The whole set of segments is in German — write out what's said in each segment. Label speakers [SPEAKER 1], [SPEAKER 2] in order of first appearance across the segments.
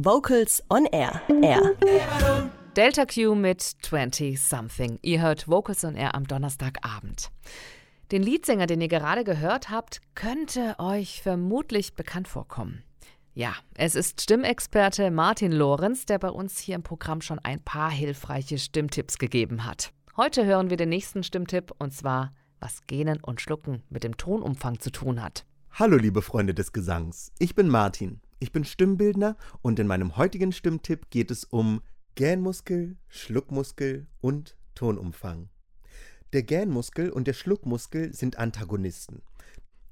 [SPEAKER 1] Vocals on Air. Air.
[SPEAKER 2] Delta Q mit 20 Something. Ihr hört Vocals on Air am Donnerstagabend. Den Leadsänger, den ihr gerade gehört habt, könnte euch vermutlich bekannt vorkommen. Ja, es ist Stimmexperte Martin Lorenz, der bei uns hier im Programm schon ein paar hilfreiche Stimmtipps gegeben hat. Heute hören wir den nächsten Stimmtipp und zwar, was Gähnen und Schlucken mit dem Tonumfang zu tun hat.
[SPEAKER 3] Hallo liebe Freunde des Gesangs, ich bin Martin. Ich bin Stimmbildner und in meinem heutigen Stimmtipp geht es um Gähnmuskel, Schluckmuskel und Tonumfang. Der Gähnmuskel und der Schluckmuskel sind Antagonisten.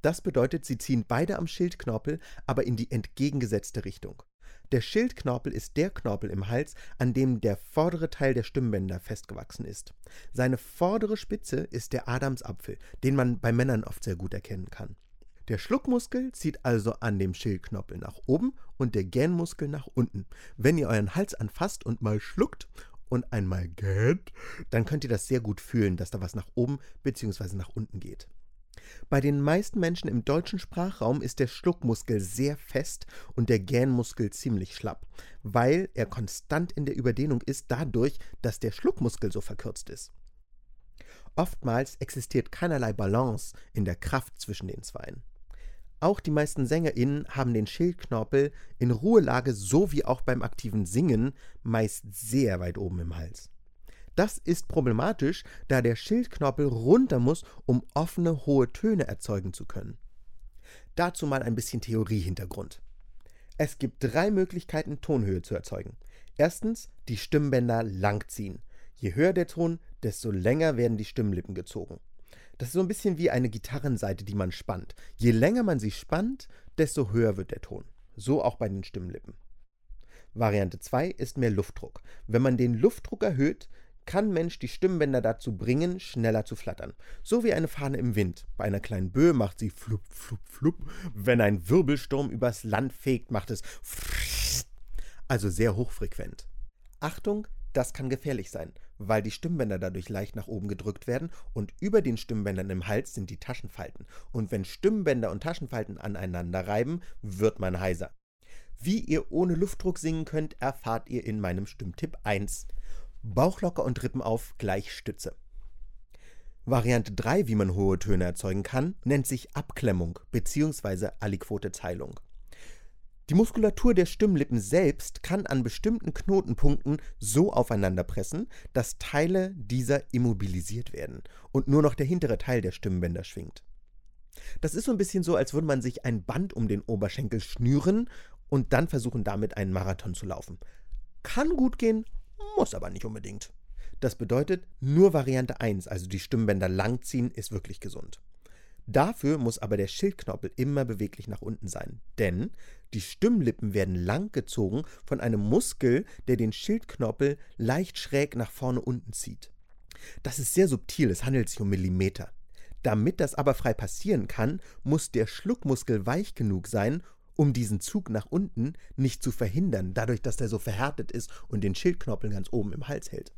[SPEAKER 3] Das bedeutet, sie ziehen beide am Schildknorpel, aber in die entgegengesetzte Richtung. Der Schildknorpel ist der Knorpel im Hals, an dem der vordere Teil der Stimmbänder festgewachsen ist. Seine vordere Spitze ist der Adamsapfel, den man bei Männern oft sehr gut erkennen kann. Der Schluckmuskel zieht also an dem Schildknorpel nach oben und der Gähnmuskel nach unten. Wenn ihr euren Hals anfasst und mal schluckt und einmal gähnt, dann könnt ihr das sehr gut fühlen, dass da was nach oben bzw. nach unten geht. Bei den meisten Menschen im deutschen Sprachraum ist der Schluckmuskel sehr fest und der Gähnmuskel ziemlich schlapp, weil er konstant in der Überdehnung ist, dadurch, dass der Schluckmuskel so verkürzt ist. Oftmals existiert keinerlei Balance in der Kraft zwischen den Zweien. Auch die meisten SängerInnen haben den Schildknorpel in Ruhelage so wie auch beim aktiven Singen meist sehr weit oben im Hals. Das ist problematisch, da der Schildknorpel runter muss, um offene, hohe Töne erzeugen zu können. Dazu mal ein bisschen Theoriehintergrund. Es gibt drei Möglichkeiten, Tonhöhe zu erzeugen. Erstens, die Stimmbänder langziehen. Je höher der Ton, desto länger werden die Stimmlippen gezogen. Das ist so ein bisschen wie eine Gitarrenseite, die man spannt. Je länger man sie spannt, desto höher wird der Ton. So auch bei den Stimmlippen. Variante 2 ist mehr Luftdruck. Wenn man den Luftdruck erhöht, kann Mensch die Stimmbänder dazu bringen, schneller zu flattern. So wie eine Fahne im Wind. Bei einer kleinen Böe macht sie flup, flup, flup. Wenn ein Wirbelsturm übers Land fegt, macht es also sehr hochfrequent. Achtung, das kann gefährlich sein, weil die Stimmbänder dadurch leicht nach oben gedrückt werden und über den Stimmbändern im Hals sind die Taschenfalten. Und wenn Stimmbänder und Taschenfalten aneinander reiben, wird man heiser. Wie ihr ohne Luftdruck singen könnt, erfahrt ihr in meinem Stimmtipp 1. Bauch locker und Rippen auf gleich Stütze. Variante 3, wie man hohe Töne erzeugen kann, nennt sich Abklemmung bzw. Aliquote-Teilung. Die Muskulatur der Stimmlippen selbst kann an bestimmten Knotenpunkten so aufeinander pressen, dass Teile dieser immobilisiert werden und nur noch der hintere Teil der Stimmbänder schwingt. Das ist so ein bisschen so, als würde man sich ein Band um den Oberschenkel schnüren und dann versuchen, damit einen Marathon zu laufen. Kann gut gehen, muss aber nicht unbedingt. Das bedeutet, nur Variante 1, also die Stimmbänder langziehen, ist wirklich gesund. Dafür muss aber der Schildknorpel immer beweglich nach unten sein, denn die Stimmlippen werden langgezogen von einem Muskel, der den Schildknorpel leicht schräg nach vorne unten zieht. Das ist sehr subtil, es handelt sich um Millimeter. Damit das aber frei passieren kann, muss der Schluckmuskel weich genug sein, um diesen Zug nach unten nicht zu verhindern, dadurch, dass der so verhärtet ist und den Schildknorpel ganz oben im Hals hält.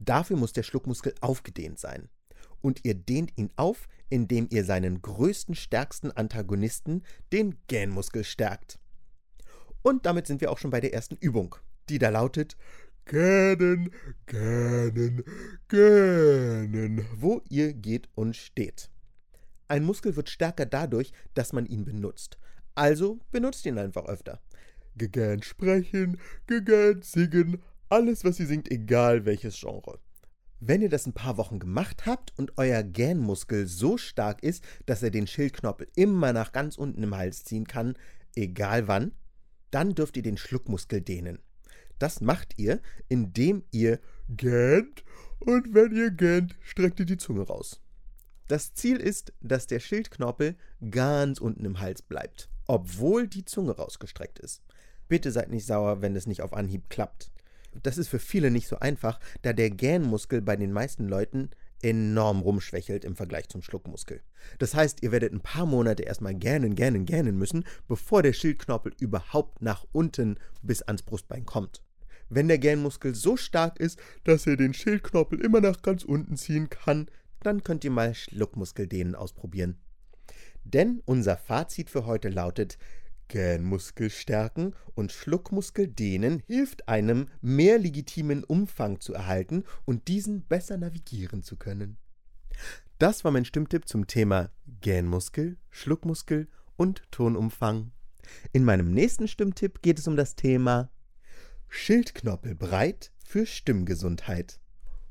[SPEAKER 3] Dafür muss der Schluckmuskel aufgedehnt sein. Und ihr dehnt ihn auf, indem ihr seinen größten, stärksten Antagonisten, den Gähnmuskel, stärkt. Und damit sind wir auch schon bei der ersten Übung, die da lautet Gähnen, Gähnen, Gähnen, wo ihr geht und steht. Ein Muskel wird stärker dadurch, dass man ihn benutzt. Also benutzt ihn einfach öfter. Gegähnt sprechen, gegähnt singen, alles, was ihr singt, egal welches Genre. Wenn ihr das ein paar Wochen gemacht habt und euer Gähnmuskel so stark ist, dass er den Schildknorpel immer nach ganz unten im Hals ziehen kann, egal wann, dann dürft ihr den Schluckmuskel dehnen. Das macht ihr, indem ihr gähnt und wenn ihr gähnt, streckt ihr die Zunge raus. Das Ziel ist, dass der Schildknorpel ganz unten im Hals bleibt obwohl die Zunge rausgestreckt ist. Bitte seid nicht sauer, wenn es nicht auf Anhieb klappt. Das ist für viele nicht so einfach, da der Gähnmuskel bei den meisten Leuten enorm rumschwächelt im Vergleich zum Schluckmuskel. Das heißt, ihr werdet ein paar Monate erstmal gähnen, gähnen, gähnen müssen, bevor der Schildknorpel überhaupt nach unten bis ans Brustbein kommt. Wenn der Gähnmuskel so stark ist, dass er den Schildknorpel immer nach ganz unten ziehen kann, dann könnt ihr mal Schluckmuskeldehnen ausprobieren. Denn unser Fazit für heute lautet, Gähnmuskel stärken und Schluckmuskel dehnen hilft einem, mehr legitimen Umfang zu erhalten und diesen besser navigieren zu können. Das war mein Stimmtipp zum Thema Gähnmuskel, Schluckmuskel und Tonumfang. In meinem nächsten Stimmtipp geht es um das Thema Schildknoppel breit für Stimmgesundheit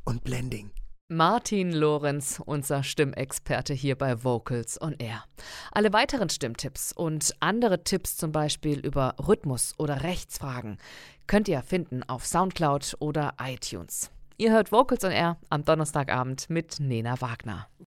[SPEAKER 3] und Blending.
[SPEAKER 2] Martin Lorenz, unser Stimmexperte hier bei Vocals on Air. Alle weiteren Stimmtipps und andere Tipps zum Beispiel über Rhythmus oder Rechtsfragen könnt ihr finden auf Soundcloud oder iTunes. Ihr hört Vocals on Air am Donnerstagabend mit Nena Wagner.